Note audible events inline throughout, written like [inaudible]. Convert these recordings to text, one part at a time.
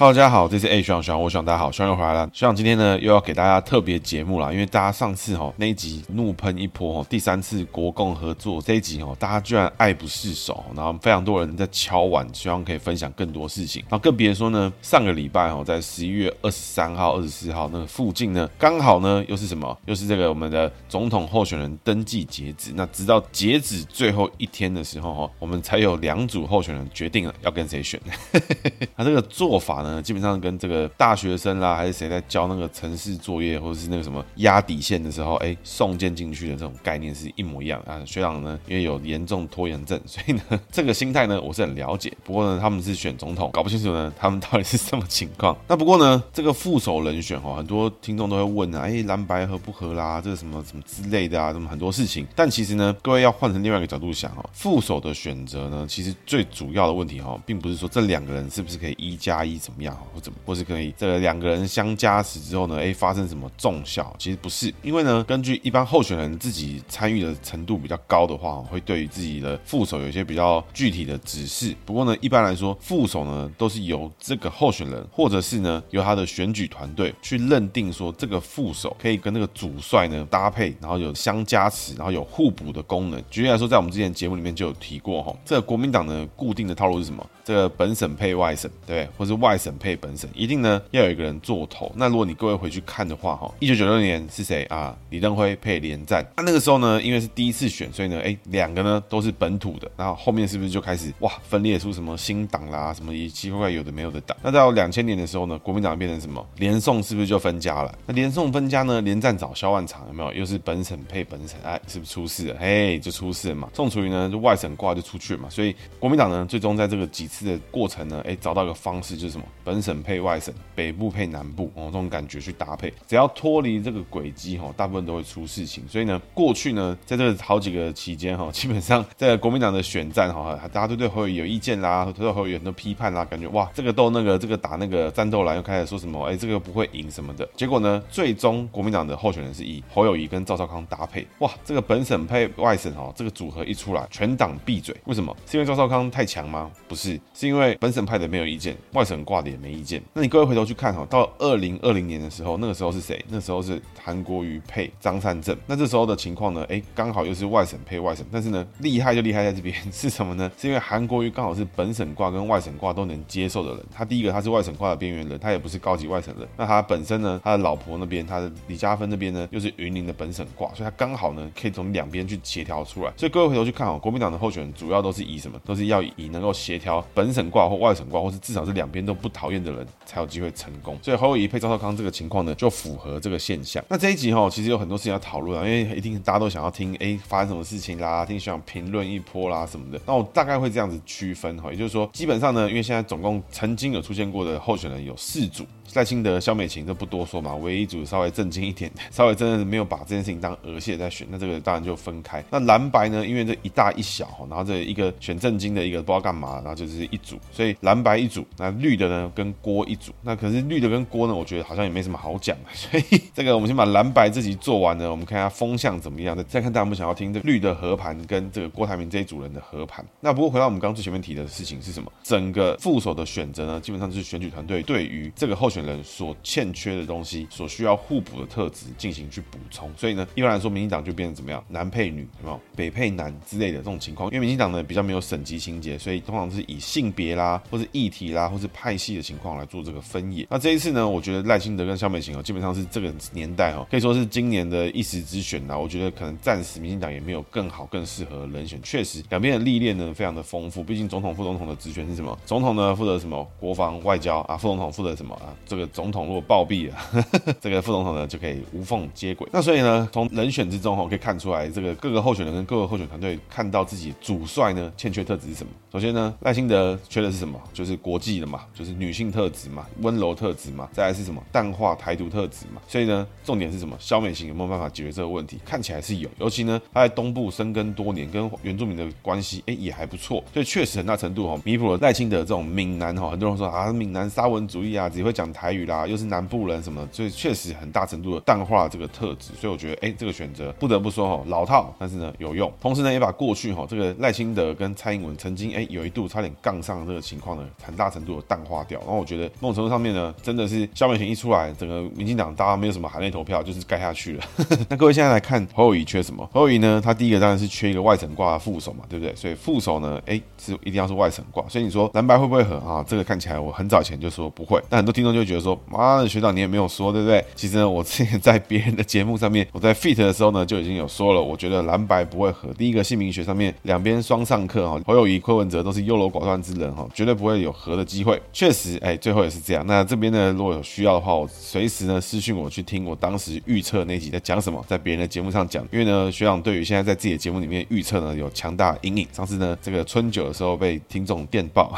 Hello，大家好，这是 A 学长学长，我学长大家好，学长又回来了。学长今天呢又要给大家特别节目了，因为大家上次哦那一集怒喷一波哦，第三次国共合作这一集哦，大家居然爱不释手，然后非常多人在敲碗，希望可以分享更多事情。然后更别说呢，上个礼拜哦，在十一月二十三号、二十四号那个附近呢，刚好呢又是什么？又是这个我们的总统候选人登记截止。那直到截止最后一天的时候哈，我们才有两组候选人决定了要跟谁选。[laughs] 他这个做法呢？基本上跟这个大学生啦，还是谁在交那个城市作业，或者是那个什么压底线的时候，哎，送件进去的这种概念是一模一样啊。学长呢，因为有严重拖延症，所以呢，[laughs] 这个心态呢，我是很了解。不过呢，他们是选总统，搞不清楚呢，他们到底是什么情况。那不过呢，这个副手人选哈，很多听众都会问啊，哎，蓝白合不合啦？这个什么什么之类的啊，什么很多事情。但其实呢，各位要换成另外一个角度想哦，副手的选择呢，其实最主要的问题哈，并不是说这两个人是不是可以一加一怎么。么样或怎么，或是可以这个两个人相加持之后呢？哎，发生什么重效？其实不是，因为呢，根据一般候选人自己参与的程度比较高的话，会对于自己的副手有一些比较具体的指示。不过呢，一般来说，副手呢都是由这个候选人，或者是呢由他的选举团队去认定说这个副手可以跟那个主帅呢搭配，然后有相加持，然后有互补的功能。举例来说，在我们之前节目里面就有提过哈，这个国民党的固定的套路是什么？这个本省配外省，对，或是外省。配本省一定呢要有一个人做头。那如果你各位回去看的话，哈，一九九六年是谁啊？李登辉配连战。那那个时候呢，因为是第一次选，所以呢，哎，两个呢都是本土的。然后后面是不是就开始哇分裂出什么新党啦，什么奇奇怪怪有的没有的党？那到两千年的时候呢，国民党变成什么？连宋是不是就分家了？那连宋分家呢？连战找萧万长有没有？又是本省配本省，哎，是不是出事了？嘿，就出事了嘛。宋楚瑜呢就外省挂就出去了嘛。所以国民党呢最终在这个几次的过程呢，哎，找到一个方式就是什么？本省配外省，北部配南部，哦，这种感觉去搭配，只要脱离这个轨迹，哈，大部分都会出事情。所以呢，过去呢，在这好几个期间，哈，[laughs] 基本上在国民党的选战，哈，大家都对侯友宜有意见啦，对侯友宜有很多批判啦，感觉哇，这个斗那个，这个打那个战斗蓝，又开始说什么，哎，这个不会赢什么的。结果呢，最终国民党的候选人是以侯友谊跟赵少康搭配，哇，这个本省配外省，哈，这个组合一出来，全党闭嘴。为什么？是因为赵少康太强吗？不是，是因为本省派的没有意见，外省挂的也没意见。那你各位回头去看哈，到二零二零年的时候，那个时候是谁？那时候是韩国瑜配张善政。那这时候的情况呢？哎，刚好又是外省配外省，但是呢，厉害就厉害在这边是什么呢？[laughs] 是因为韩国瑜刚好是本省挂跟外省挂都能接受的人。他第一个他是外省挂的边缘人，他也不是高级外省人。那他本身呢，他的老婆那边，他的李嘉芬那边呢，又是云林的本省挂，所以他刚好呢可以从两边去协调出来。所以各位回头去看哦，国民党的候选人主要都是以什么？都是要以能够协调本省挂或外省挂，或是至少是两边都不讨厌的人才有机会成功，所以侯友谊配赵少康这个情况呢，就符合这个现象。那这一集哈，其实有很多事情要讨论啊，因为一定大家都想要听，哎，发生什么事情啦，听想评论一波啦什么的。那我大概会这样子区分哈，也就是说，基本上呢，因为现在总共曾经有出现过的候选人有四组。赖清德、萧美琴这不多说嘛，唯一一组稍微正经一点，稍微真的是没有把这件事情当儿戏在选，那这个当然就分开。那蓝白呢，因为这一大一小，然后这一个选正经的，一个不知道干嘛，然后就是一组，所以蓝白一组，那绿的呢跟郭一组。那可是绿的跟郭呢，我觉得好像也没什么好讲，所以这个我们先把蓝白这集做完呢，我们看一下风向怎么样，再再看大家有没有想要听这绿的合盘跟这个郭台铭这一组人的合盘。那不过回到我们刚最前面提的事情是什么？整个副手的选择呢，基本上就是选举团队对于这个候选人所欠缺的东西，所需要互补的特质进行去补充，所以呢，一般来说，民进党就变成怎么样？男配女，有没有？北配男之类的这种情况。因为民进党呢比较没有省级情节，所以通常是以性别啦，或是议题啦，或是派系的情况来做这个分野。那这一次呢，我觉得赖清德跟萧美琴哦，基本上是这个年代哦，可以说是今年的一时之选呐。我觉得可能暂时民进党也没有更好、更适合人选。确实，两边的历练呢非常的丰富。毕竟总统、副总统的职权是什么？总统呢负责什么？国防、外交啊。副总统负责什么啊？这个总统如果暴毙了，呵 [laughs] 呵这个副总统呢就可以无缝接轨。那所以呢，从人选之中哦，可以看出来这个各个候选人跟各个候选团队看到自己主帅呢欠缺特质是什么。首先呢，赖清德缺的是什么？就是国际的嘛，就是女性特质嘛，温柔特质嘛。再来是什么？淡化台独特质嘛。所以呢，重点是什么？萧美琴有没有办法解决这个问题？看起来是有，尤其呢，他在东部深耕多年，跟原住民的关系哎也还不错，所以确实很大程度哈弥补了赖清德这种闽南哈，很多人说啊闽南沙文主义啊，只会讲台语啦，又是南部人什么，所以确实很大程度的淡化这个特质。所以我觉得哎这个选择不得不说哈老套，但是呢有用，同时呢也把过去哈这个赖清德跟蔡英文曾经哎有一度差点杠上这个情况呢，很大程度的淡化掉。然后我觉得某种程度上面呢，真的是萧美琴一出来，整个民进党大家没有什么含泪投票，就是盖下去了。[laughs] 那各位现在来看侯友谊缺什么？侯友谊呢，他第一个当然是缺一个外省挂的副手嘛，对不对？所以副手呢，哎是一定要是外省挂。所以你说蓝白会不会合啊？这个看起来我很早前就说不会，但很多听众就觉得说，妈的学长你也没有说，对不对？其实呢，我之前在别人的节目上面，我在 fit 的时候呢就已经有说了，我觉得蓝白不会合。第一个姓名学上面两边双上课哈，侯友谊、柯文哲都是优柔寡断之人哈，绝对不会有合的机会。确实，哎，最后也是这样。那这边呢，如果有需要的话，我随时呢私讯我去听我当时预测那集在讲什么，在别人的节目上讲。因为呢，学长对于现在在自己的节目里面预测呢有强大阴影。上次呢，这个春酒的时候被听众电爆，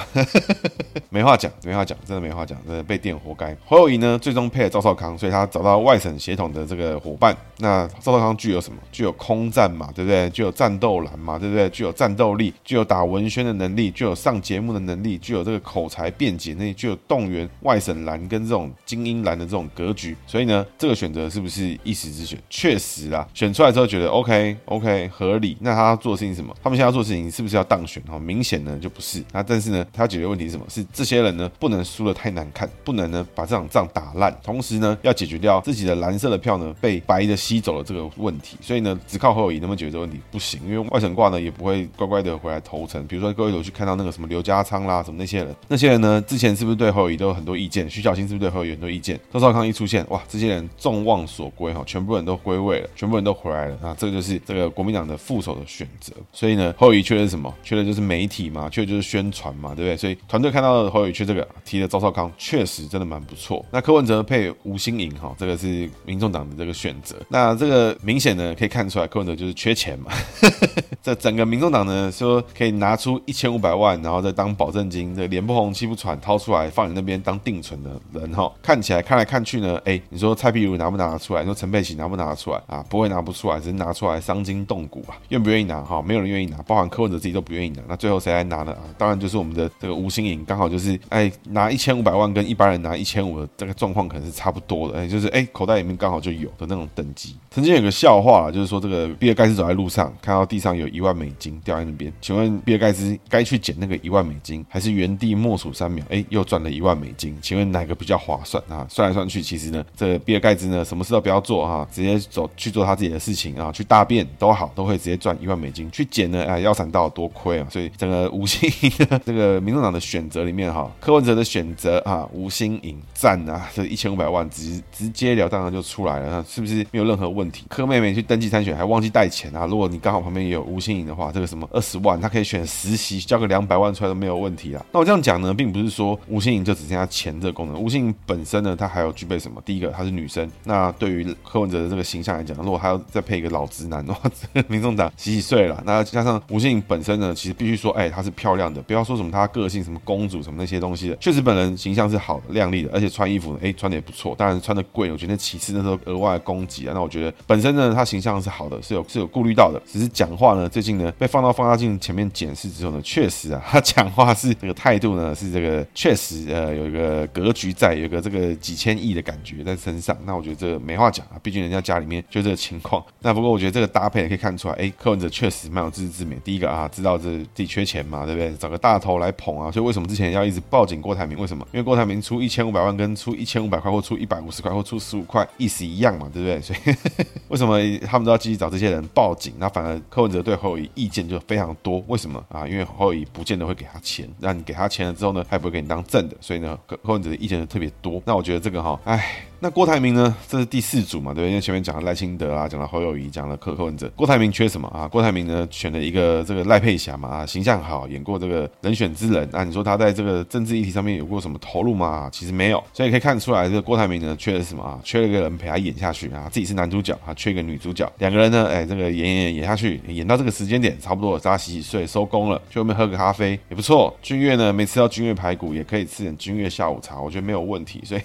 [laughs] 没话讲，没话讲，真的没话讲，真的被电活该。侯友谊呢，最终配了赵少康，所以他找到外省协同的这个伙伴。那赵少康具有什么？具有空战嘛，对不对？具有战斗蓝嘛，对不对？具有战斗力，具有打文宣的能力，具有上节目的能力，具有这个口才辩解能力，具有动员外省蓝跟这种精英蓝的这种格局。所以呢，这个选择是不是一时之选？确实啊，选出来之后觉得 OK OK 合理。那他要做的事情是什么？他们现在要做的事情是不是要当选？哈，明显呢就不是。那但是呢，他要解决问题是什么？是这些人呢不能输得太难看，不能呢把这场仗打烂。同时呢，要解决掉自己的蓝色的票呢被白的吸走了这个问题。所以呢，只靠侯友宜能不能解决这个问题？不行，因为外省挂呢也不会乖乖的回来投诚。比如说各位有去看到那个什么刘家昌啦，什么那些人，那些人呢之前是不是对侯友宜都有很多意见？徐小青是不是对侯友宜很多意见？赵少康一出现，哇，这些人众望所归哈，全部人都归位了，全部人都回来了啊！这个就是这个国民党的副手的选择。所以呢，侯友宜缺的是什么？缺的就是媒体嘛，缺的就是宣传嘛，对不对？所以团队看到侯友宜缺这个，提了赵少康，确实真的蛮不错。那柯文哲配吴欣颖哈，这个是民众党的这个选择。那这个明显呢可以看出来，柯文哲就是缺钱嘛。[laughs] 这整个民众党呢说可以拿出一千五百万，然后再当保证金，这脸不红气不喘，掏出来放你那边当定存的人哈，看起来看来看去呢，哎，你说蔡壁如拿不拿得出来？你说陈佩琪拿不拿得出来啊？不会拿不出来，只是拿出来伤筋动骨啊。愿不愿意拿哈？没有人愿意拿，包含柯文哲自己都不愿意拿。那最后谁来拿呢？啊，当然就是我们的这个吴新颖，刚好就是哎拿一千五百万跟一般人拿一千五的这个状况可能是差不多的，哎，就是哎口袋里面刚好就有的那种等级。曾经有个笑话，就是说这个比尔盖茨走在路上，看到地上有一万美金掉在那边，请问比尔盖茨该去捡那个一万万美金，还是原地默数三秒，哎，又赚了一万美金？请问哪个比较划算啊？算来算去，其实呢，这个比尔盖茨呢，什么事都不要做哈，直接走去做他自己的事情啊，去大便都好，都会直接赚一万美金。去捡呢，哎，腰闪到多亏啊！所以整个吴欣盈这个民众党的选择里面哈，柯文哲的选择啊，吴欣盈赞啊，这一千五百万直直截了当的就出来了，那是不是没有任何问题？柯妹妹去登记参选还忘记带钱啊？如果你刚好旁边也有吴欣盈的话，这个什么二十万，他可以选实习，交个两百万出来都没有问题啊。那我这样讲呢，并不是说吴欣盈就只剩下钱这个功能。吴欣盈本身呢，她还有具备什么？第一个，她是女生。那对于柯文哲的这个形象来讲，如果还要再配一个老直男的话，这个民众党洗洗睡了。那加上吴欣盈本身呢，其实必须说，哎，她是漂亮的，不要说什么她个性什么公主什么那些东西的，确实本人形象是好的、靓丽的，而且穿衣服呢哎穿的也不错。当然穿的贵，我觉得其次那时候额外的攻击啊。那我觉得本身呢，她形象是好的，是有是有顾虑到的。只是讲话呢，最近呢被放到放大镜前面检视之后呢，确实啊，她讲话是这个态度呢是这个确实呃有一个格局在，有一个这个几千亿的感觉在身上。那我觉得这个没话讲啊，毕竟人家家里面就这个情况。那不过我觉得这个搭配也可以看出来，哎，柯文哲确实蛮有自知之明。第一个啊，知道这自己缺钱嘛，对不对？找个大头来捧啊。所以为什么之前要一直报警郭台铭？为什么？因为郭台铭出一千五百万跟出一千五百块或出一百五十块或出十五块意思一样嘛，对不对？所以为什么他们都要继续找这些人报警？那反而柯文哲对侯友意见就非常多。为什么啊？因为侯友不见得会给他钱，那你给他钱了之后呢，他也不会给你当正的，所以呢，柯文哲的意见就特别多。那我觉得这个哈，唉。那郭台铭呢？这是第四组嘛，对不对？因为前面讲了赖清德啊，讲了侯友谊，讲了柯文哲。郭台铭缺什么啊？郭台铭呢，选了一个这个赖佩霞嘛，啊，形象好，演过这个人选之人。那、啊、你说他在这个政治议题上面有过什么投入吗？其实没有。所以可以看出来，这个郭台铭呢，缺的是什么啊？缺了一个人陪他演下去啊，自己是男主角啊，缺一个女主角。两个人呢，哎，这个演演演下去，演到这个时间点，差不多大家洗洗睡收工了，去外面喝个咖啡也不错。君越呢，没吃到君越排骨，也可以吃点君越下午茶，我觉得没有问题。所以。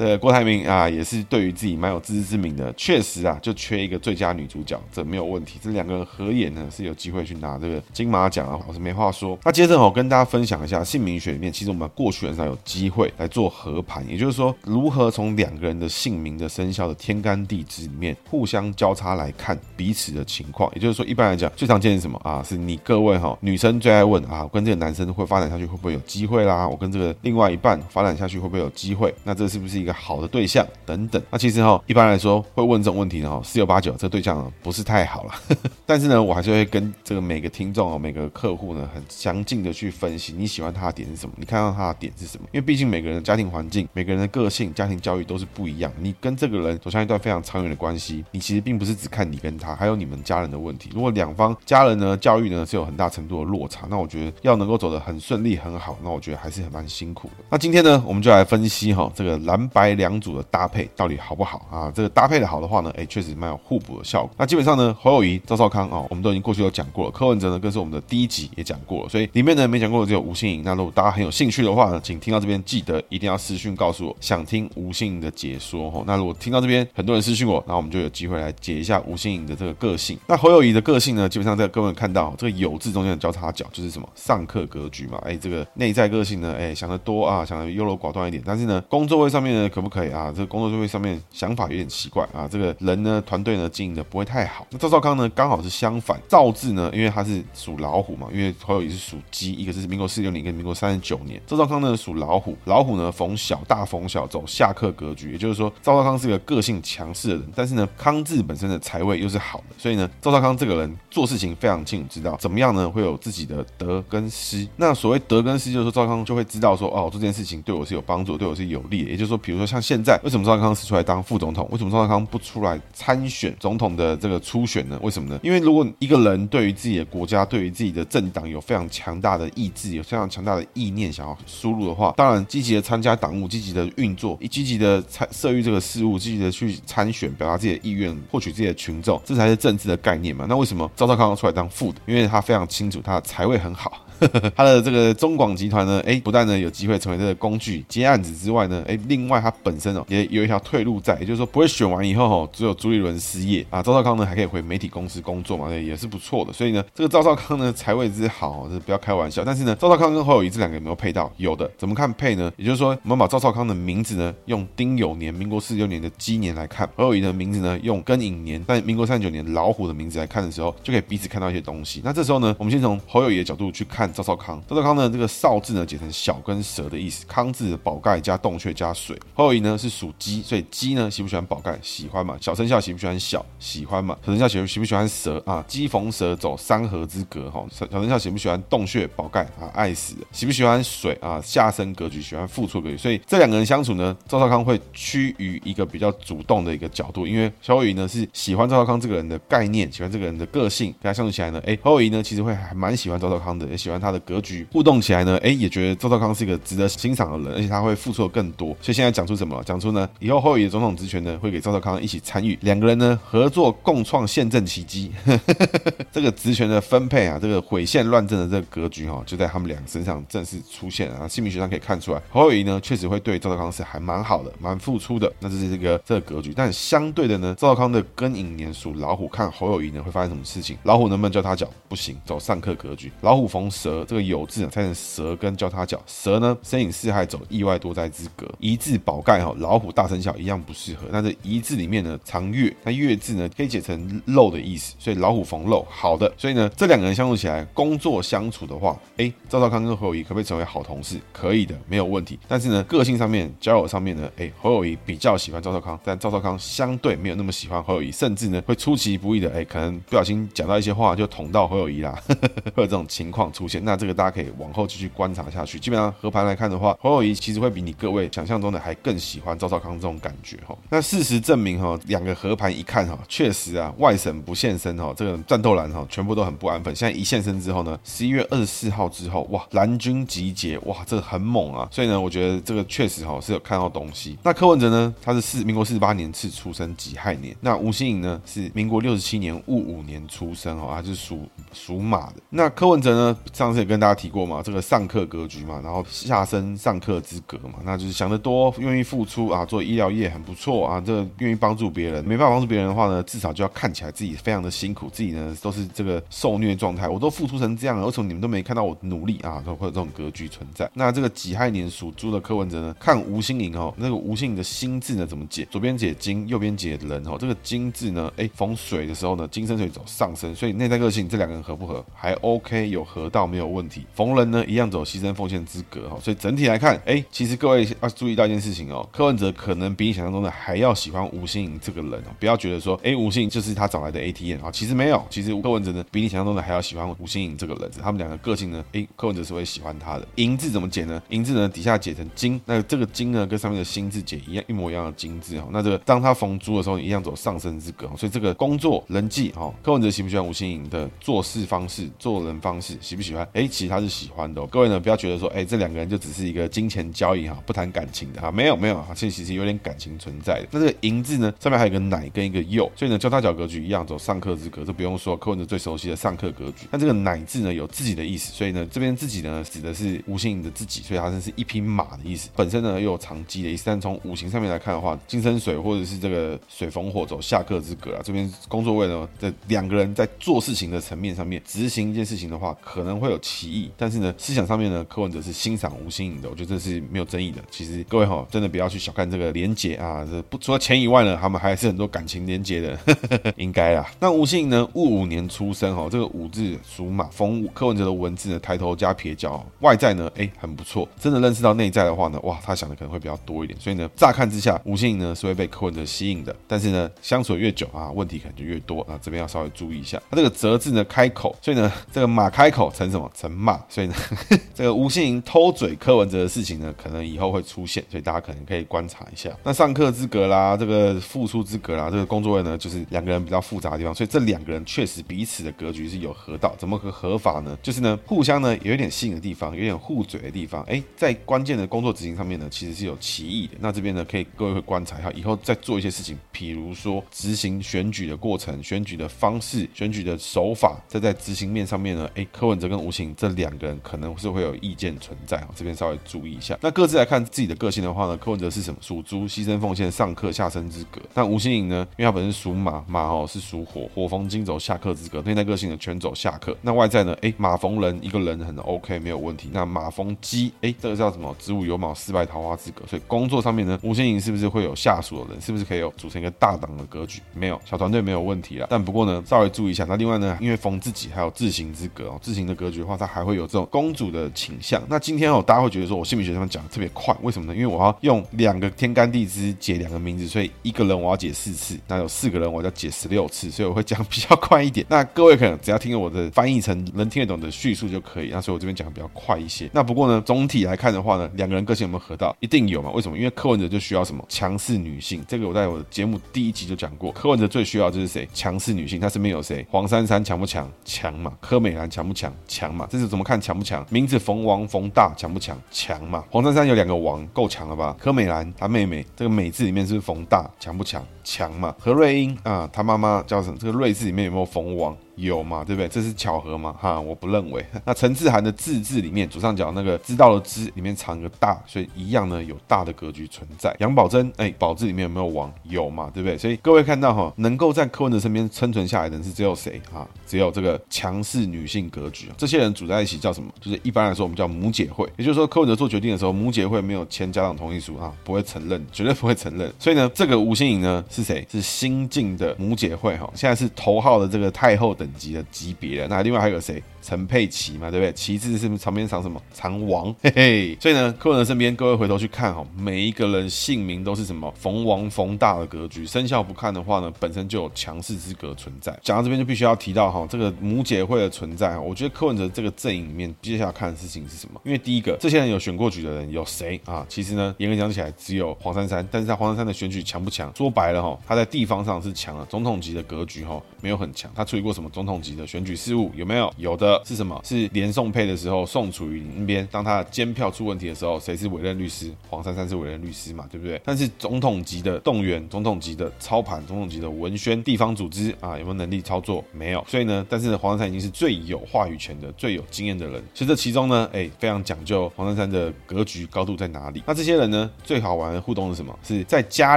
这郭台铭啊，也是对于自己蛮有自知之明的，确实啊，就缺一个最佳女主角，这没有问题。这两个人合演呢，是有机会去拿这个金马奖啊，我是没话说。那接着我跟大家分享一下姓名学里面，其实我们过去很少有机会来做合盘，也就是说，如何从两个人的姓名的生肖的天干地支里面互相交叉来看彼此的情况。也就是说，一般来讲，最常见是什么啊？是你各位哈女生最爱问啊，我跟这个男生会发展下去会不会有机会啦？我跟这个另外一半发展下去会不会有机会？那这是不是一个？好的对象等等，那其实哈，一般来说会问这种问题呢，十有八九这对象呢不是太好了。[laughs] 但是呢，我还是会跟这个每个听众哦，每个客户呢，很详尽的去分析你喜欢他的点是什么，你看到他的点是什么。因为毕竟每个人的家庭环境、每个人的个性、家庭教育都是不一样。你跟这个人走向一段非常长远的关系，你其实并不是只看你跟他，还有你们家人的问题。如果两方家人呢教育呢是有很大程度的落差，那我觉得要能够走得很顺利很好，那我觉得还是很蛮辛苦的。那今天呢，我们就来分析哈这个蓝白两组的搭配到底好不好啊？这个搭配的好的话呢，哎，确实蛮有互补的效果。那基本上呢，侯友谊、赵少康啊，我们都已经过去有讲过了。柯文哲呢，更是我们的第一集也讲过了，所以里面呢没讲过的只有吴欣颖。那如果大家很有兴趣的话呢，请听到这边记得一定要私讯告诉我，想听吴欣颖的解说哦。那如果听到这边很多人私讯我，那我们就有机会来解一下吴欣颖的这个个性。那侯友谊的个性呢，基本上在各位看到这个有字中间的交叉角就是什么上课格局嘛？哎，这个内在个性呢，哎，想得多啊，想得优柔寡断一点。但是呢，工作位上面呢，可不可以啊？这个工作位上面想法有点奇怪啊，这个人呢，团队呢经营的不会太好。那赵少康呢，刚好是相反，赵字呢，因为他是属老虎嘛，因为侯友宜是属鸡，一个是民国四六年，一个民国三十九年。赵少康呢属老虎，老虎呢逢小，大逢小，走下克格局，也就是说赵少康是个个性强势的人，但是呢康字本身的财位又是好的，所以呢赵少康这个人做事情非常清楚，知道怎么样呢会有自己的得跟失。那所谓得跟失，就是说赵康就会知道说哦，这件事情对我是有帮助，对我是有利的。也就是说，比如说像现在，为什么赵少康是出来当副总统？为什么赵少康不出来参选总统的这个初选呢？为什么呢？因为如果一个人对于自己的国家、对于自己的政党有非常强大的意志、有非常强大的意念想要输入的话，当然积极的参加党务、积极的运作、积极的参涉于这个事务、积极的去参选、表达自己的意愿、获取自己的群众，这才是政治的概念嘛。那为什么赵少康要出来当副的？因为他非常清楚他的财位很好。[laughs] 他的这个中广集团呢，哎，不但呢有机会成为这个工具接案子之外呢，哎，另外他本身哦也有一条退路在，也就是说不会选完以后哦，只有朱立伦失业啊，赵少康呢还可以回媒体公司工作嘛，也是不错的。所以呢，这个赵少康呢财位之好，这不要开玩笑。但是呢，赵少康跟侯友宜这两个有没有配到？有的，怎么看配呢？也就是说，我们把赵少康的名字呢用丁酉年，民国四十六年的鸡年来看，侯友宜的名字呢用庚寅年，但民国三十九年老虎的名字来看的时候，就可以彼此看到一些东西。那这时候呢，我们先从侯友宜的角度去看。赵少康，赵少康呢，这个少字呢解成小跟蛇的意思，康字宝盖加洞穴加水。侯友宜呢是属鸡，所以鸡呢喜不喜欢宝盖？喜欢嘛。小生肖喜不喜欢小？喜欢嘛。小生肖喜喜不喜欢蛇啊？鸡逢蛇走三合之格哈。小生肖喜不喜欢洞穴宝盖啊？爱死。喜不喜欢水啊？下生格局喜欢付出格局。所以这两个人相处呢，赵少康会趋于一个比较主动的一个角度，因为侯友宜呢是喜欢赵少康这个人的概念，喜欢这个人的个性，跟他相处起来呢，哎，侯友宜呢其实会还蛮喜欢赵少康的，也喜欢他的格局互动起来呢，哎，也觉得赵少康是一个值得欣赏的人，而且他会付出的更多。所以现在讲出什么了？讲出呢，以后侯友宜的总统职权呢，会给赵少康一起参与，两个人呢合作共创宪政奇迹。[laughs] 这个职权的分配啊，这个毁宪乱政的这个格局哈、哦，就在他们两个身上正式出现啊。姓名学上可以看出来，侯友宜呢确实会对赵少康是还蛮好的，蛮付出的。那这是这个这个格局，但相对的呢，赵少康的庚寅年属老虎，看侯友宜呢会发生什么事情？老虎能不能交叉角？不行，走上课格局。老虎逢蛇，这个有字啊，拆成蛇跟交叉角。蛇呢，身隐四害，走意外多灾之格。一字宝盖哈，老虎大生肖一样不适合。那这一字里面呢藏月，那月字呢可以解成漏的意思，所以老虎逢漏，好的。所以呢，这两个人相处起来，工作相处的话，哎，赵少康跟侯友谊可不可以成为好同事？可以的，没有问题。但是呢，个性上面、交友上面呢，哎，侯友谊比较喜欢赵少康，但赵少康相对没有那么喜欢侯友谊，甚至呢会出其不意的，哎，可能不小心讲到一些话就捅到侯友谊啦，[laughs] 会有这种情况出现。那这个大家可以往后继续观察下去。基本上合盘来看的话，侯友谊其实会比你各位想象中的还更喜欢赵少康这种感觉哈。那事实证明哈，两个合盘一看哈，确实啊，外省不现身哈，这个战斗蓝哈，全部都很不安分。现在一现身之后呢，十一月二十四号之后，哇，蓝军集结，哇，这个很猛啊。所以呢，我觉得这个确实哈是有看到东西。那柯文哲呢，他是四民国四十八年次出生己亥年。那吴欣颖呢是民国六十七年戊午年出生哦，他是属属马的。那柯文哲呢，上次也跟大家提过嘛，这个上克格局嘛，然后下生上克之格嘛，那就是想得多，愿意付出啊，做医疗业很不错啊，这个愿意帮助别人，没办法帮助别人的话呢，至少就要看起来自己非常的辛苦，自己呢都是这个受虐状态，我都付出成这样了，为什么你们都没看到我努力啊？都会有这种格局存在。那这个己亥年属猪的柯文哲呢，看吴心盈哦，那个吴心盈的心字呢怎么解？左边解金，右边解人哦，这个金字呢，哎，逢水的时候呢，金生水走上升，所以内在个性这两个人合不合？还 OK，有合到没有问题。逢人呢，一样走牺牲奉献之格哈，所以整体来看，哎，其实各位要注意到一件事情哦，柯文哲可能比你想象中的还要喜欢吴欣颖这个人哦，不要觉得说，哎，吴欣颖就是他找来的 ATM 啊，其实没有，其实柯文哲呢比你想象中的还要喜欢吴欣颖这个人，他们两个个性呢，哎，柯文哲是会喜欢他的。银字怎么解呢？银字呢底下解成金，那这个金呢跟上面的心字解一样，一模一样的金字哈，那这个当他逢猪的时候，一样走上升之格，所以这个工作人际哈，柯文哲喜不喜欢吴欣颖的做事方式、做人方式，喜不喜欢？哎，其实他是喜欢的。各位呢不要觉得说，哎，这两个人就只是一个金钱交易哈，不谈感情的哈，没有没有啊，其实其实有点感情存在的。那这个银字呢上面还有个乃跟一个右，所以呢交叉角格局一样走上克之格，这不用说，柯文哲最熟悉的上克格局。那这个乃字呢有自己的意思，所以呢这边自己呢指的是无形的自己，所以它是一匹马的意思。本身呢又有长机的意思，但从五行上面来看的话，金生水或者是这个水逢火走下克之格啊，这边工作位呢这两个人在做事情的层面上面执行一件事情的话，可能会有歧义，但是呢思想上面呢柯文哲是欣赏吴欣颖的，我觉得这是没有争议的。其实各位哈真的不要去小看这个连结啊，这不除了钱以外呢，他们还是很多感情连结的，[laughs] 应该啊。那吴欣颖呢戊午年出生哈，这个午字属马，逢柯文哲的文字呢抬头加撇脚，外在呢哎很不错，真的认识到内在的话呢，哇他想的可能会比较多一点，所以呢乍看之下吴欣颖呢是会被柯文哲吸引的，但是呢相处越久啊问题可能就越多啊，这边要稍微注意一下。他这个泽字呢开口，所以呢这个马开口成什么？成骂，所以呢 [laughs] 这个吴信盈偷嘴柯文哲的事情呢可能以后会出现，所以大家可能可以观察一下。那上课之格啦，这个付出之格啦，这个工作位呢就是两个人比较复杂的地方，所以这两个人确实彼此的格局是有合到，怎么个合法呢？就是呢互相呢有一点吸引的地方，有点互嘴的地方，哎，在关键的工作执行上面呢其实是有歧义的。那这边呢可以各位会观察一下，以后再做一些事情，比如说执行选举的过程、选举的方式、选举的手法，再在执行面上面呢，哎，柯文哲跟吴欣盈这两个人可能是会有意见存在啊，这边稍微注意一下。那各自来看自己的个性的话呢，柯文哲是什么？属猪，牺牲奉献，上克下生之格。那吴欣颖呢？因为他本身属马，马哦是属火，火逢金走下克之格，内在个性呢全走下克。那外在呢？哎，马逢人，一个人很 OK，没有问题。那马逢鸡，哎，这个叫什么？子午有卯，四败桃花之格。所以工作上面呢，吴欣颖是不是会有下属的人？是不是可以有组成一个大党的格局？没有，小团队没有问题了。但不过呢，稍微注意一下。那另外呢，因为逢自己还有自刑之格哦，自刑的格局的话，他还会有这种公主的倾向。那今天哦，大家会觉得说我心理学上面讲的特别快，为什么呢？因为我要用两个天干地支解两个名字，所以一个人我要解四次，那有四个人我要解十六次，所以我会讲比较快一点。那各位可能只要听我的翻译成能听得懂的叙述就可以。那所以我这边讲的比较快一些。那不过呢，总体来看的话呢，两个人个性有没有合到？一定有嘛？为什么？因为柯文哲就需要什么强势女性。这个我在我的节目第一集就讲过，柯文哲最需要就是谁？强势女性。他身边有谁？黄珊珊强不强？强嘛。柯美兰强不强？强强嘛。这是怎么看强不强？名字冯王冯大强不强？强嘛。黄珊珊有两个王，够强了吧？柯美兰她妹妹这个美字里面是不是冯大强不强？强嘛。何瑞英啊，她妈妈叫什么？这个瑞字里面有没有逢王？有嘛，对不对？这是巧合吗？哈，我不认为。[laughs] 那陈志涵的字字里面左上角那个知道的知里面藏一个大，所以一样呢有大的格局存在。杨宝珍，哎，宝字里面有没有王？有嘛，对不对？所以各位看到哈，能够在柯文哲身边生存下来的人是只有谁啊？只有这个强势女性格局。这些人组在一起叫什么？就是一般来说我们叫母姐会。也就是说，柯文哲做决定的时候，母姐会没有签家长同意书啊，不会承认，绝对不会承认。所以呢，这个吴欣颖呢是谁？是新晋的母姐会哈，现在是头号的这个太后等级的级别了。那另外还有谁？陈佩琪嘛，对不对？旗帜是不是旁边藏什么？藏王，嘿 [laughs] 嘿。所以呢，柯文哲身边，各位回头去看哈，每一个人姓名都是什么？逢王逢大的格局。生肖不看的话呢，本身就有强势之格存在。讲到这边就必须要提到哈，这个母姐会的存在。我觉得柯文哲这个阵营里面，接下来看的事情是什么？因为第一个，这些人有选过举的人有谁啊？其实呢，严格讲起来，只有黄珊珊。但是在黄珊珊的选举强不强？说白了哈，他在地方上是强了，总统级的格局哈没有很强。他处理过什么总统级的选举事务？有没有？有的。是什么？是连宋配的时候，宋楚瑜那边，当他的监票出问题的时候，谁是委任律师？黄珊珊是委任律师嘛，对不对？但是总统级的动员、总统级的操盘、总统级的文宣、地方组织啊，有没有能力操作？没有。所以呢，但是黄珊珊已经是最有话语权的、最有经验的人。所以这其中呢，哎，非常讲究黄珊珊的格局高度在哪里？那这些人呢，最好玩的互动是什么？是在家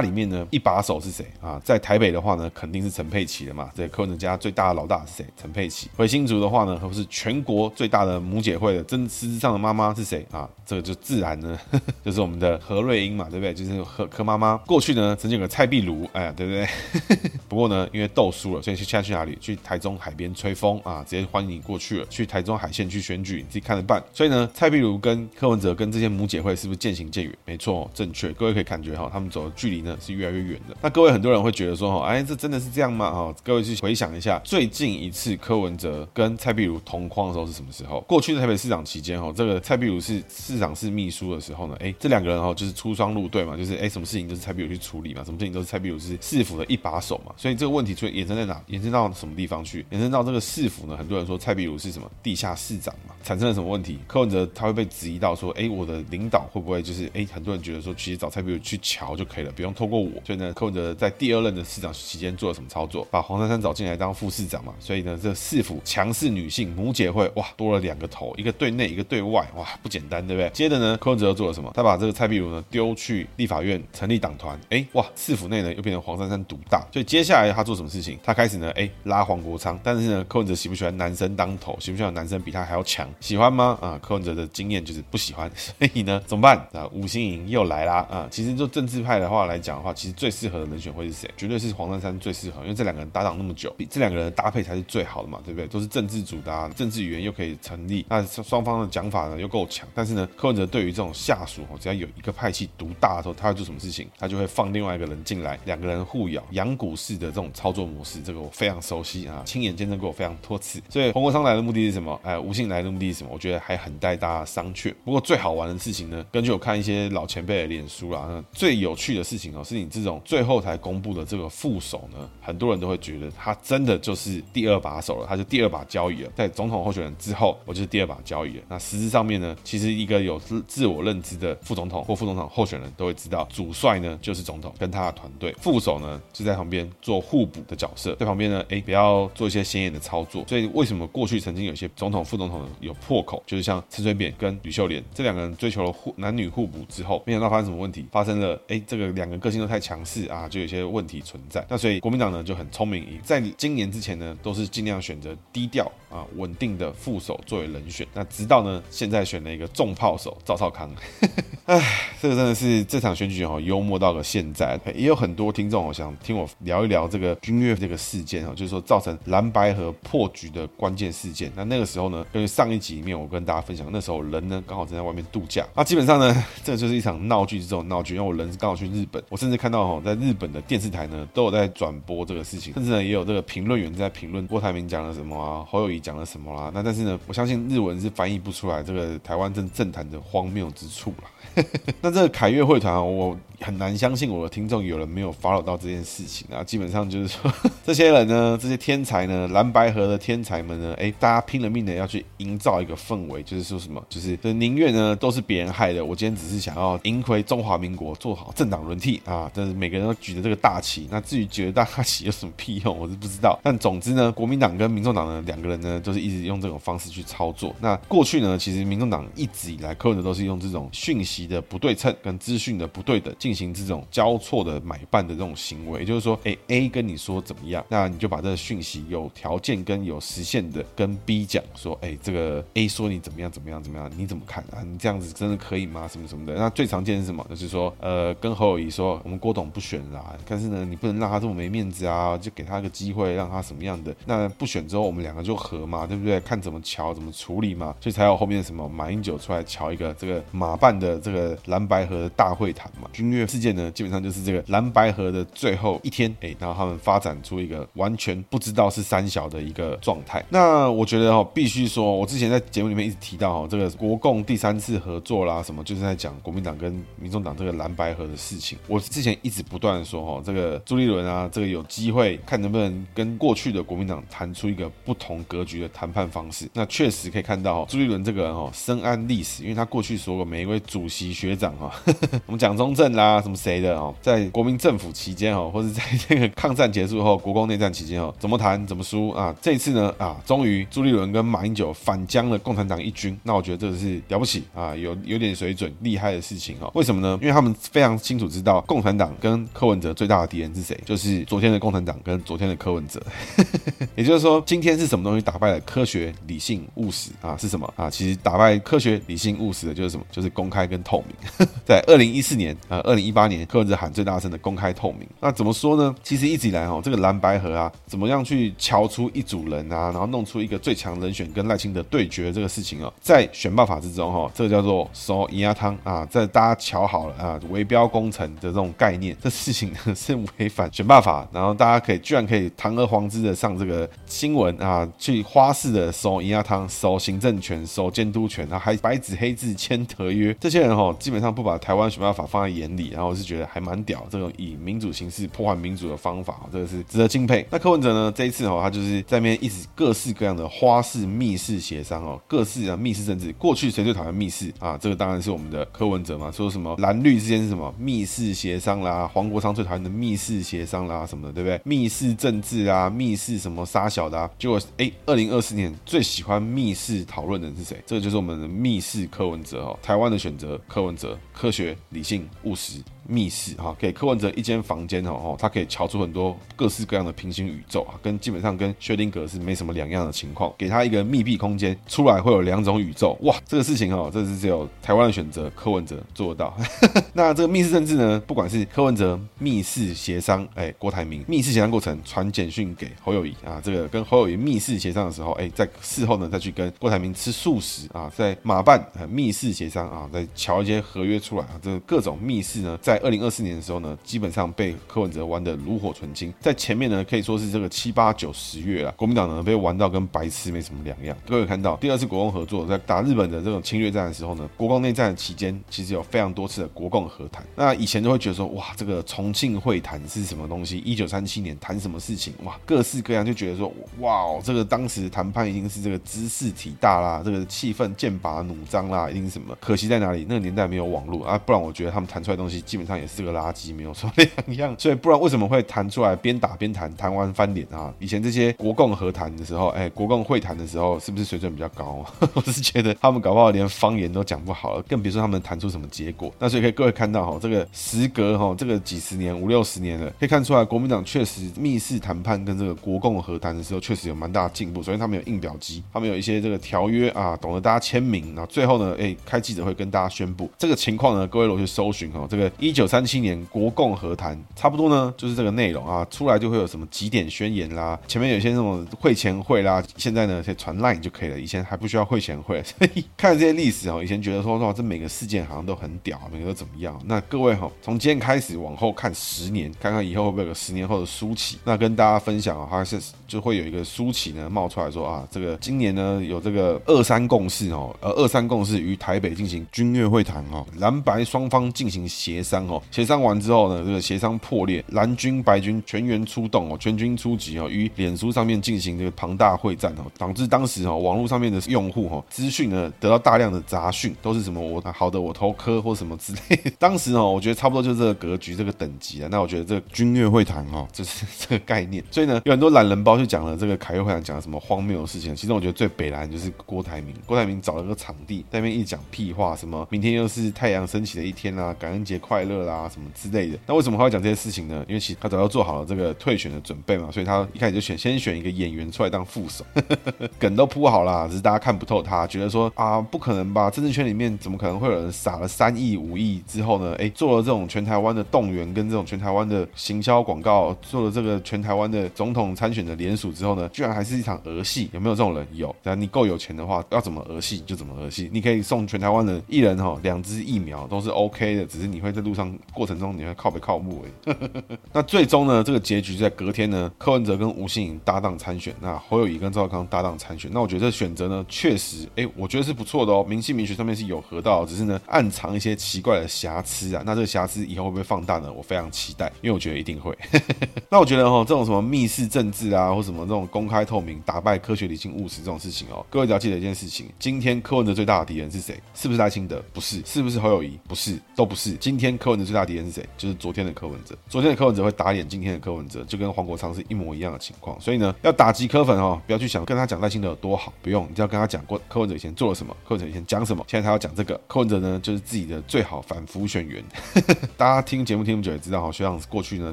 里面呢，一把手是谁啊？在台北的话呢，肯定是陈佩琪的嘛。这柯文哲家最大的老大是谁？陈佩琪。回新竹的话呢，可 [laughs] 全国最大的母姐会的真实质上的妈妈是谁啊？这个就自然呢，[laughs] 就是我们的何瑞英嘛，对不对？就是何何妈妈。过去呢，曾经有个蔡壁如，哎，对不对？[laughs] 不过呢，因为斗输了，所以现在去哪里？去台中海边吹风啊，直接欢迎你过去了。去台中海线去选举，你自己看着办。所以呢，蔡壁如跟柯文哲跟这些母姐会是不是渐行渐远？没错，正确。各位可以感觉哈，他们走的距离呢是越来越远的。那各位很多人会觉得说哈，哎，这真的是这样吗？哈，各位去回想一下，最近一次柯文哲跟蔡壁如同框的时候是什么时候？过去的台北市长期间，哈，这个蔡壁如是市长是秘书的时候呢，哎，这两个人哈就是出双入对嘛，就是哎，什么事情都是蔡壁如去处理嘛，什么事情都是蔡壁如是市府的一把手嘛，所以这个问题就延伸在哪？延伸到什么地方去？延伸到这个市府呢？很多人说蔡壁如是什么地下市长嘛，产生了什么问题？柯文哲他会被质疑到说，哎，我的领导会不会就是哎，很多人觉得说，其实找蔡壁如去瞧就可以了，不用透过我。所以呢，柯文哲在第二任的市长期间做了什么操作？把黄珊珊找进来当副市长嘛，所以呢，这市府强势女性母姐会哇多了两个头，一个对内，一个对外，哇，不简单，对不对？接着呢，柯文哲又做了什么？他把这个蔡壁如呢丢去立法院成立党团，哎，哇，市府内呢又变成黄珊珊独大。所以接下来他做什么事情？他开始呢，哎，拉黄国昌。但是呢，柯文哲喜不喜欢男生当头？喜不喜欢男生比他还要强？喜欢吗？啊，柯文哲的经验就是不喜欢。所以呢，怎么办？啊，吴欣盈又来啦。啊，其实就政治派的话来讲的话，其实最适合的人选会是谁？绝对是黄珊珊最适合，因为这两个人搭档那么久，比这两个人的搭配才是最好的嘛，对不对？都是政治组的，政治语言又可以成立。那双方的讲法呢又够强，但是呢，柯文哲对于这种下属哦，只要有一个派系独大的时候，他会做什么事情？他就会放另外一个人进来，两个人互咬，养股式的这种操作模式，这个我非常熟悉啊，亲眼见证过非常多次。所以洪国昌来的目的是什么？哎，吴欣盈来的目的是什么？我觉得还很待大家商榷。不过最好玩的事情呢，根据我看一些老前辈的脸书啦，最有趣的事情哦，是你这种最后才公布的这个副手呢，很多人都会觉得他真的就是第二把手了，他就第二把交椅了，在总统候选人之后，我就是第二把交椅了。那实质上面呢，其实一个有自自我认知的副总统或副总统候选人都会知道，主帅呢就是总统跟他的团队，副手呢就在旁边做互补的角色，在旁边呢，哎，不要做一些显眼的操作。所以为什么过去曾经有些总统、副总统有破口，就是像陈水扁跟吕秀莲这两个人追求了互男女互补之后，没想到发生什么问题？发生了，哎，这个两个个性都太强势啊，就有些问题存在。那所以国民党呢就很聪明，在今年之前呢都是尽量选择低调啊、稳定的副手作为人选。那直到呢现在选了一个重炮手赵少康。[laughs] 哎，这个真的是这场选举哦，幽默到了现在，也有很多听众哦想听我聊一聊这个君悦这个事件哦，就是说造成蓝白和破局的关键事件。那那个时候呢，因为上一集里面我跟大家分享，那时候人呢刚好正在外面度假。那基本上呢，[laughs] 这就是一场闹剧，这种闹剧，因为我人是刚好去日本，我甚至看到哈，在日本的电视台呢都有在转播这个事情，甚至呢也有这个评论员在评论郭台铭讲了什么啊，侯友谊讲了什么啦。那但是呢，我相信日文是翻译不出来这个台湾政政坛的荒谬之处啦。[laughs] 那这个凯越会团，我很难相信我的听众有人没有 follow 到这件事情啊。基本上就是说，[laughs] 这些人呢，这些天才呢，蓝白合的天才们呢，哎，大家拼了命的要去营造一个氛围，就是说什么，就是宁愿呢都是别人害的，我今天只是想要赢回中华民国，做好政党轮替啊。但是每个人都举着这个大旗，那至于举着大旗有什么屁用，我是不知道。但总之呢，国民党跟民众党呢两个人呢，都是一直用这种方式去操作。那过去呢，其实民众党一直以来，柯文哲都是用这种讯息的不对称跟资讯的不对等，进行这种交错的买办的这种行为。也就是说，哎，A 跟你说怎么样，那你就把这个讯息有条件跟有实现的跟 B 讲说，哎，这个 A 说你怎么样怎么样怎么样，你怎么看啊？你这样子真的可以吗？什么什么的。那最常见是什么？就是说，呃，跟侯友宜说，我们郭董不选啦，但是呢，你不能让他这么没面子啊，就给他个机会，让他什么样的？那不选之后，我们两个就和嘛，对不对？看怎么乔，怎么处理嘛，所以才有后面什么马英九出来乔一个这个马办的这个蓝白合的大会谈嘛。君悦事件呢，基本上就是这个蓝白河的最后一天，哎，然后他们发展出一个完全不知道是三小的一个状态。那我觉得哦，必须说，我之前在节目里面一直提到哦，这个国共第三次合作啦，什么就是在讲国民党跟民众党这个蓝白河的事情。我之前一直不断说哦，这个朱立伦啊，这个有机会看能不能跟过去的国民党谈出一个不同格局的谈判方式。那确实可以看到哦朱立伦这个人哦，深谙历史，因为他过去说过每一位主席学长哈，[laughs] 我们蒋中正啦，[laughs] [laughs] 啊什么谁的哦，在国民政府期间哦，[laughs] 或者在这个抗战结束后，国共内战期间哦，怎么谈怎么输啊。这次呢啊，终于朱立伦跟马英九反将了共产党一军，那我觉得这个是了不起啊，有有点水准，厉害的事情哦。为什么呢？因为他们非常清楚知道共产党跟柯文哲最大的敌人是谁，就是昨天的共产党跟昨天的柯文哲。[laughs] 也就是说，今天是什么东西打败了科学、理性、务实啊？是什么啊？其实打败科学、理性、务实的就是什么？就是公开跟透明。[laughs] 在二零一四年啊，二二零一八年，柯文哲喊最大声的公开透明。那怎么说呢？其实一直以来哈，这个蓝白合啊，怎么样去乔出一组人啊，然后弄出一个最强人选跟赖清德对决这个事情啊，在选罢法之中哈，这个叫做收银牙汤啊，在大家瞧好了啊，围标工程的这种概念，这事情 [laughs] 是违反选罢法，然后大家可以居然可以堂而皇之的上这个新闻啊，去花式的收银牙汤、收行政权、收监督权，然后还白纸黑字签合约，这些人哈，基本上不把台湾选罢法放在眼里，然后我是觉得还蛮屌，这种以民主形式破坏民主的方法，这个是值得敬佩。那柯文哲呢，这一次哦，他就是在那边一直各式各样的花式密室协商哦，各式的密室政治。过去谁最讨厌密室啊？这个当然是我们的柯文哲嘛，说什么蓝绿之间是什么密室协商啦，黄国昌最讨厌的密室协商啦，什么的，对不对？密室政治啊，密室什么杀小的啊？结果哎，二零二四年最喜欢密室讨论的人是谁？这个就是我们的密室柯文哲哦，台湾的选择，柯文哲，科学、理性、务实。есть 密室哈，给柯文哲一间房间哦，他可以瞧出很多各式各样的平行宇宙啊，跟基本上跟薛定谔是没什么两样的情况。给他一个密闭空间，出来会有两种宇宙，哇，这个事情哦，这是只有台湾的选择，柯文哲做得到。[laughs] 那这个密室政治呢，不管是柯文哲密室协商，哎，郭台铭密室协商过程传简讯给侯友宜啊，这个跟侯友宜密室协商的时候，哎，在事后呢再去跟郭台铭吃素食啊，在马办密室协商啊，再瞧一些合约出来啊，这个各种密室呢，在在二零二四年的时候呢，基本上被柯文哲玩得炉火纯青。在前面呢，可以说是这个七八九十月啊，国民党呢被玩到跟白痴没什么两样。各位看到第二次国共合作，在打日本的这种侵略战的时候呢，国共内战的期间，其实有非常多次的国共和谈。那以前都会觉得说，哇，这个重庆会谈是什么东西？一九三七年谈什么事情？哇，各式各样，就觉得说，哇，这个当时谈判一定是这个兹事体大啦，这个气氛剑拔弩张啦，一定什么？可惜在哪里？那个年代没有网络啊，不然我觉得他们谈出来的东西基本。上也是个垃圾，没有什么两样，[laughs] 所以不然为什么会谈出来边打边谈，谈完翻脸啊？以前这些国共和谈的时候，哎，国共会谈的时候，是不是水准比较高？[laughs] 我是觉得他们搞不好连方言都讲不好了，更别说他们谈出什么结果。那所以可以各位看到哈，这个时隔哈这个几十年五六十年了，可以看出来国民党确实密室谈判跟这个国共和谈的时候，确实有蛮大的进步。首先他们有印表机，他们有一些这个条约啊，懂得大家签名，然后最后呢，哎，开记者会跟大家宣布这个情况呢，各位如果去搜寻哈，这个一。一九三七年国共和谈差不多呢，就是这个内容啊，出来就会有什么几点宣言啦，前面有些那种会前会啦，现在呢，可以传 line 就可以了，以前还不需要会前会，所 [laughs] 以看这些历史哦，以前觉得说哇，这每个事件好像都很屌，每个都怎么样？那各位哈，从今天开始往后看十年，看看以后会不会有个十年后的苏起？那跟大家分享啊，还是就会有一个苏起呢冒出来说啊，这个今年呢有这个二三共识哦，呃，二三共识于台北进行军乐会谈哦，蓝白双方进行协商。哦，协商完之后呢，这个协商破裂，蓝军白军全员出动哦，全军出击哦，于脸书上面进行这个庞大会战哦，导致当时哦网络上面的用户哈资讯呢得到大量的杂讯，都是什么我好的我投科或什么之类。[laughs] 当时哦，我觉得差不多就是这个格局这个等级啊。那我觉得这个军乐会谈哦，就是这个概念。所以呢，有很多懒人包就讲了这个凯悦会谈讲了什么荒谬的事情。其中我觉得最北蓝就是郭台铭，郭台铭找了个场地在那边一讲屁话，什么明天又是太阳升起的一天啦，感恩节快乐啦，什么之类的。那为什么他会讲这些事情呢？因为其实他早就做好了这个退选的准备嘛，所以他一开始就选先选一个演员出来当副手，[laughs] 梗都铺好了，只是大家看不透他，觉得说啊不可能吧，政治圈里面怎么可能会有人撒了三亿五亿之后呢？哎，做了这种全台湾的动员跟这种全台湾的行销广告，做了这个全台湾的总统参选的联署之后呢，居然还是一场儿戏？有没有这种人？有。只要你够有钱的话，要怎么儿戏就怎么儿戏。你可以送全台湾的一人哈两支疫苗都是 OK 的，只是你会在路上过程中你会靠北靠母哎。[laughs] 那最终呢，这个结局在隔天呢，柯文哲跟吴欣颖搭档参选，那侯友宜跟赵康搭档参选。那我觉得这选择呢，确实哎，我觉得是不错的哦。明姓名学上面是有合到，只是呢暗藏一些奇怪的瑕疵啊。那这个瑕疵以后会不会放大呢？我非常期待，因为我觉得一定会。[laughs] 那我觉得哈，这种什么密室政治啊，或什么这种公开透明、打败科学、理性、务实这种事情哦，各位只要记得一件事情：今天柯文哲最大的敌人是谁？是不是赖清德？不是。是不是侯友宜？不是，都不是。今天柯文哲最大敌人是谁？就是昨天的柯文哲。昨天的柯文哲会打脸今天的柯文哲，就跟黄国昌是一模一样的情况。所以呢，要打击柯粉哦，不要去想跟他讲赖清德有多好，不用，你只要跟他讲过柯文哲以前做了什么，柯文哲以前讲什么，现在他要讲这个。柯文哲呢，就是自己的最好反腐选员。[laughs] 大家听节目听不久也知道哈，学长过去呢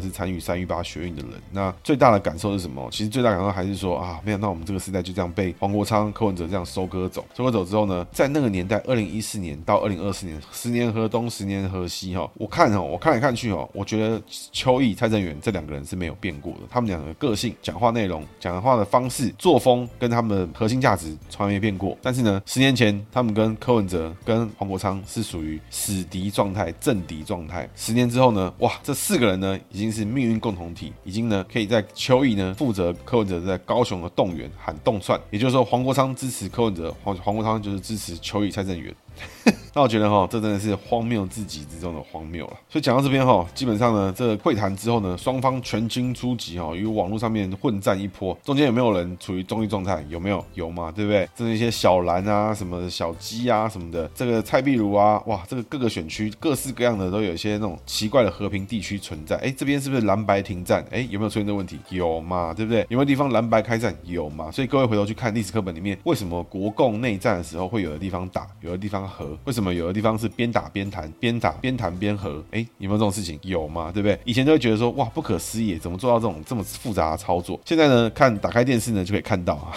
是参与三一八学运的人。那最大的感受是什么？其实最大感受还是说啊，没想到我们这个时代就这样被黄国昌、柯文哲这样收割走。收割走之后呢，在那个年代，二零一四年到二零二四年，十年河东，十年河西哈。我看哦，我看来看去哦，我觉得邱毅、蔡正元这两个人是没有变过的。他们两个个性、讲话内容、讲话的方式、作风，跟他们的核心价值从来没变过。但是呢，十年前他们跟柯文哲、跟黄国昌是属于死敌状态、政敌状态。十年之后呢，哇，这四个人呢已经是命运共同体，已经呢可以在邱毅呢负责柯文哲在高雄的动员喊动窜，也就是说黄国昌支持柯文哲，黄黄国昌就是支持邱毅、蔡正元。[laughs] 那我觉得哈，这真的是荒谬至极之中的荒谬了。所以讲到这边哈，基本上呢，这个会谈之后呢，双方全军出击哈，与网络上面混战一波。中间有没有人处于中立状态？有没有？有嘛，对不对？这是一些小蓝啊，什么小鸡啊，什么的。这个蔡壁如啊，哇，这个各个选区各式各样的都有一些那种奇怪的和平地区存在。哎，这边是不是蓝白停战？哎，有没有出现这个问题？有嘛，对不对？有没有地方蓝白开战？有嘛。所以各位回头去看历史课本里面，为什么国共内战的时候会有的地方打，有的地方和？为什么有的地方是边打边谈，边打边谈边和？哎，有没有这种事情？有嘛，对不对？以前都会觉得说，哇，不可思议，怎么做到这种这么复杂的操作？现在呢，看打开电视呢，就可以看到啊。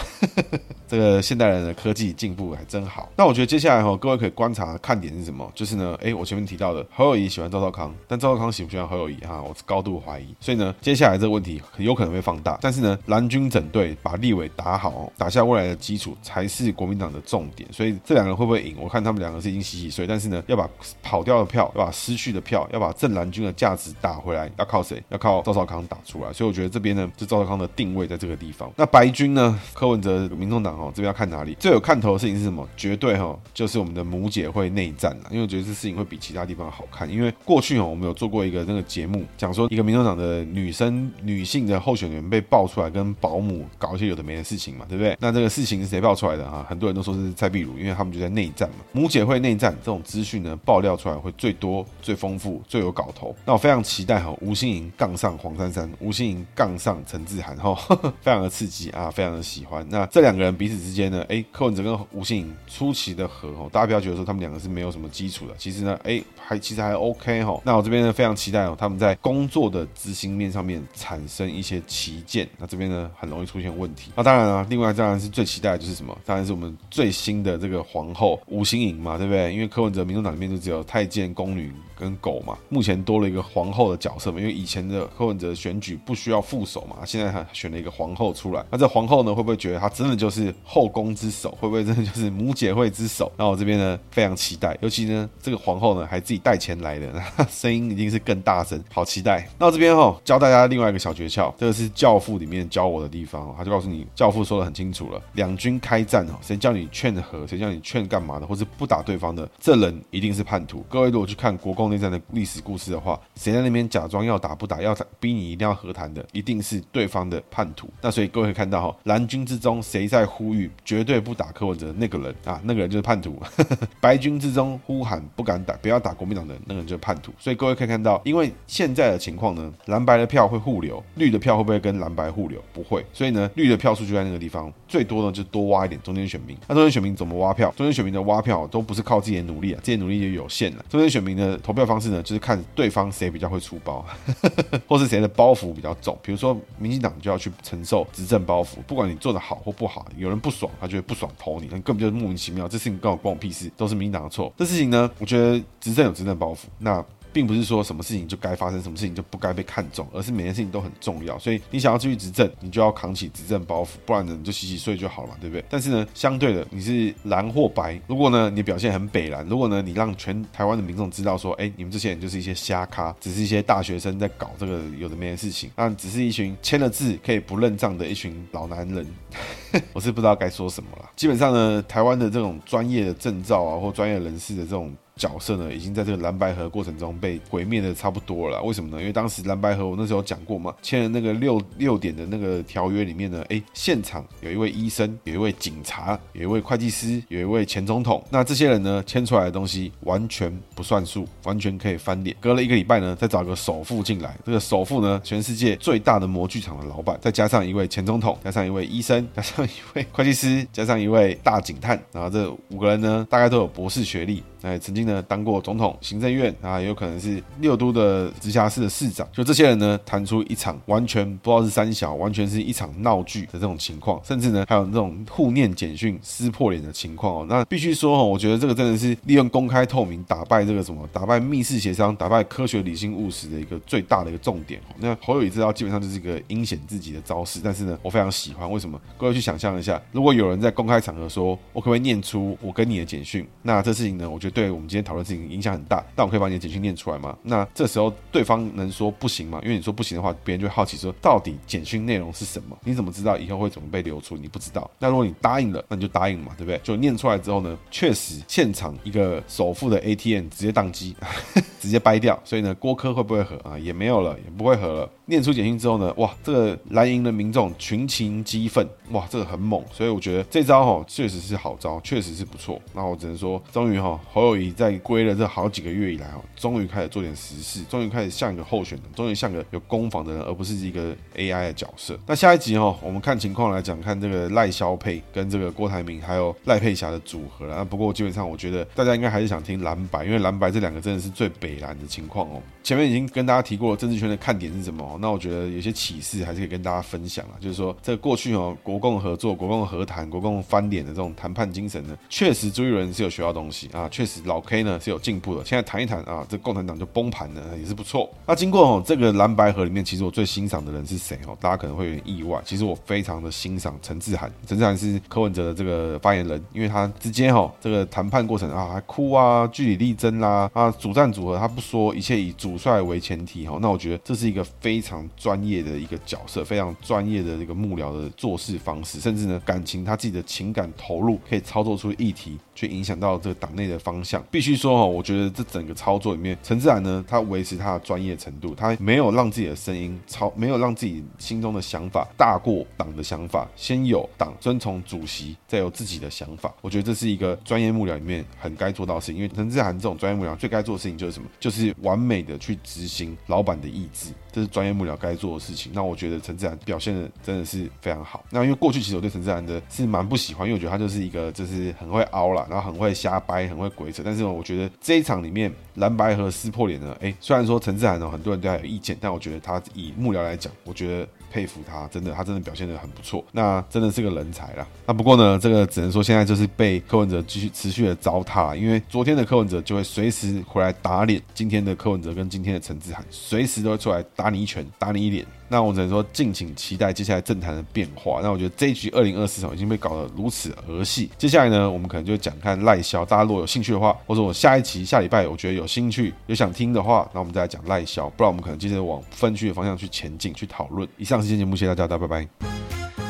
这个现代人的科技进步还真好。那我觉得接下来哈，各位可以观察看点是什么？就是呢，哎，我前面提到的侯友谊喜欢赵少康，但赵少康喜不喜欢侯友谊哈？我是高度怀疑。所以呢，接下来这个问题很有可能会放大。但是呢，蓝军整队把立委打好，打下未来的基础才是国民党的重点。所以这两个人会不会赢？我看他们两个是已经洗洗睡，但是呢，要把跑掉的票，要把失去的票，要把正蓝军的价值打回来，要靠谁？要靠赵少康打出来。所以我觉得这边呢，是赵少康的定位在这个地方。那白军呢？柯文哲、民众党哦，这边要看哪里？最有看头的事情是什么？绝对哈，就是我们的母姐会内战了。因为我觉得这事情会比其他地方好看。因为过去哦，我们有做过一个那个节目，讲说一个民众党的女生、女性的候选人被爆出来跟保姆搞一些有的没的事情嘛，对不对？那这个事情是谁爆出来的啊？很多人都说是蔡壁如，因为他们就在内战嘛。母姐会内战这种资讯呢，爆料出来会最多、最丰富、最有搞头。那我非常期待哈，吴欣盈杠上黄珊珊，吴欣盈杠上陈志涵哈，[laughs] 非常的刺激啊，非常的喜欢。那这两个人比彼此之间呢，哎，柯文哲跟吴欣颖出奇的合哦，大家不要觉得说他们两个是没有什么基础的，其实呢，哎，还其实还 OK 哈。那我这边呢非常期待哦，他们在工作的执行面上面产生一些歧见，那这边呢很容易出现问题。那当然了，另外当然是最期待的就是什么？当然是我们最新的这个皇后吴欣颖嘛，对不对？因为柯文哲民主党里面就只有太监、宫女跟狗嘛，目前多了一个皇后的角色嘛，因为以前的柯文哲选举不需要副手嘛，现在他选了一个皇后出来，那这皇后呢会不会觉得她真的就是后宫之首？会不会真的就是母姐会之首？那我这边呢非常期待，尤其呢这个皇后呢还自己带钱来的，[laughs] 声音一定是更大声，好期待。那我这边哈教大家另外一个小诀窍，这个是《教父》里面教我的地方，他就告诉你，《教父》说的很清楚了，两军开战哦，谁叫你劝和，谁叫你劝干嘛的，或是不打对方的，这人一定是叛徒。各位如果去看国共内战的历史故事的话，谁在那边假装要打不打，要逼你一定要和谈的，一定是对方的叛徒。那所以各位可以看到哈，蓝军之中谁在呼呼吁绝对不打柯文哲那个人啊，那个人就是叛徒。[laughs] 白军之中呼喊不敢打，不要打国民党的那个人就是叛徒。所以各位可以看到，因为现在的情况呢，蓝白的票会互流，绿的票会不会跟蓝白互流？不会。所以呢，绿的票数就在那个地方，最多呢就多挖一点中间选民。那中间选民怎么挖票？中间选民的挖票都不是靠自己的努力啊，这些努力就有限了。中间选民的投票方式呢，就是看对方谁比较会出包，[laughs] 或是谁的包袱比较重。比如说，民进党就要去承受执政包袱，不管你做的好或不好，有人不爽，他觉得不爽投你，那根本就莫名其妙。这事情跟我关我屁事，都是民进党的错。这事情呢，我觉得执政有执政包袱，那。并不是说什么事情就该发生，什么事情就不该被看重，而是每件事情都很重要。所以你想要继续执政，你就要扛起执政包袱，不然呢，你就洗洗睡就好了，对不对？但是呢，相对的，你是蓝或白，如果呢你表现很北蓝，如果呢你让全台湾的民众知道说，哎，你们这些人就是一些瞎咖，只是一些大学生在搞这个有的没的事情，那只是一群签了字可以不认账的一群老男人，[laughs] 我是不知道该说什么了。基本上呢，台湾的这种专业的证照啊，或专业人士的这种。角色呢，已经在这个蓝白河过程中被毁灭的差不多了。为什么呢？因为当时蓝白河我那时候讲过嘛，签了那个六六点的那个条约里面呢，哎，现场有一位医生，有一位警察，有一位会计师，有一位前总统。那这些人呢，签出来的东西完全不算数，完全可以翻脸。隔了一个礼拜呢，再找个首富进来，这个首富呢，全世界最大的模具厂的老板，再加上一位前总统，加上一位医生，[laughs] 加上一位会计师，加上一位大警探，然后这五个人呢，大概都有博士学历。哎，曾经呢当过总统、行政院啊，也有可能是六都的直辖市的市长。就这些人呢，谈出一场完全不知道是三小，完全是一场闹剧的这种情况，甚至呢还有那种互念简讯、撕破脸的情况哦。那必须说哦，我觉得这个真的是利用公开透明打败这个什么，打败密室协商，打败科学理性务实的一个最大的一个重点。那侯友宜知道基本上就是一个阴险自己的招式，但是呢，我非常喜欢。为什么？各位去想象一下，如果有人在公开场合说，我可不可以念出我跟你的简讯？那这事情呢，我觉得。对我们今天讨论事情影响很大，但我可以把你的简讯念出来吗？那这时候对方能说不行吗？因为你说不行的话，别人就会好奇说，到底简讯内容是什么？你怎么知道以后会怎么被流出？你不知道。那如果你答应了，那你就答应嘛，对不对？就念出来之后呢，确实现场一个首富的 ATM 直接宕机，[laughs] 直接掰掉。所以呢，郭柯会不会和啊？也没有了，也不会和了。念出简讯之后呢，哇，这个蓝营的民众群情激愤，哇，这个很猛。所以我觉得这招哈，确实是好招，确实是不错。那我只能说，终于哈，侯友宜在归了这好几个月以来哈，终于开始做点实事，终于开始像一个候选人，终于像个有攻防的人，而不是一个 AI 的角色。那下一集哈，我们看情况来讲，看这个赖萧配跟这个郭台铭还有赖佩霞的组合了。那不过基本上我觉得大家应该还是想听蓝白，因为蓝白这两个真的是最北蓝的情况哦。前面已经跟大家提过政治圈的看点是什么。那我觉得有些启示还是可以跟大家分享啊，就是说这过去哦，国共合作、国共和谈、国共翻脸的这种谈判精神呢，确实朱一伦是有学到东西啊，确实老 K 呢是有进步的。现在谈一谈啊，这共产党就崩盘了，也是不错。那经过哦这个蓝白合里面，其实我最欣赏的人是谁哦？大家可能会有点意外，其实我非常的欣赏陈志涵。陈志涵是柯文哲的这个发言人，因为他直接哈这个谈判过程啊还哭啊，据理力争啦啊，主战组合他不说，一切以主主帅为前提哈。那我觉得这是一个非常专业的一个角色，非常专业的这个幕僚的做事方式，甚至呢感情他自己的情感投入，可以操作出议题，去影响到这个党内的方向。必须说哈，我觉得这整个操作里面，陈智菡呢，他维持他的专业程度，他没有让自己的声音超，没有让自己心中的想法大过党的想法。先有党遵从主席，再有自己的想法。我觉得这是一个专业幕僚里面很该做到的事情。因为陈智菡这种专业幕僚最该做的事情就是什么？就是完美的去执行老板的意志。这是专业幕僚该做的事情。那我觉得陈自然表现的真的是非常好。那因为过去其实我对陈自然的是蛮不喜欢，因为我觉得他就是一个就是很会凹啦，然后很会瞎掰，很会鬼扯。但是我觉得这一场里面蓝白和撕破脸呢，哎，虽然说陈自然呢很多人对他有意见，但我觉得他以幕僚来讲，我觉得佩服他，真的他真的表现得很不错。那真的是个人才啦。那不过呢，这个只能说现在就是被柯文哲继续持续的糟蹋，因为昨天的柯文哲就会随时回来打脸今天的柯文哲跟今天的陈志涵，随时都会出来。打你一拳，打你一脸。那我只能说，敬请期待接下来政坛的变化。那我觉得这一局二零二四场已经被搞得如此儿戏，接下来呢，我们可能就讲看赖萧。大家如果有兴趣的话，或者我下一期下礼拜我觉得有兴趣有想听的话，那我们再来讲赖萧。不然我们可能接着往分区的方向去前进去讨论。以上是今天节目，谢谢大家，大家拜拜。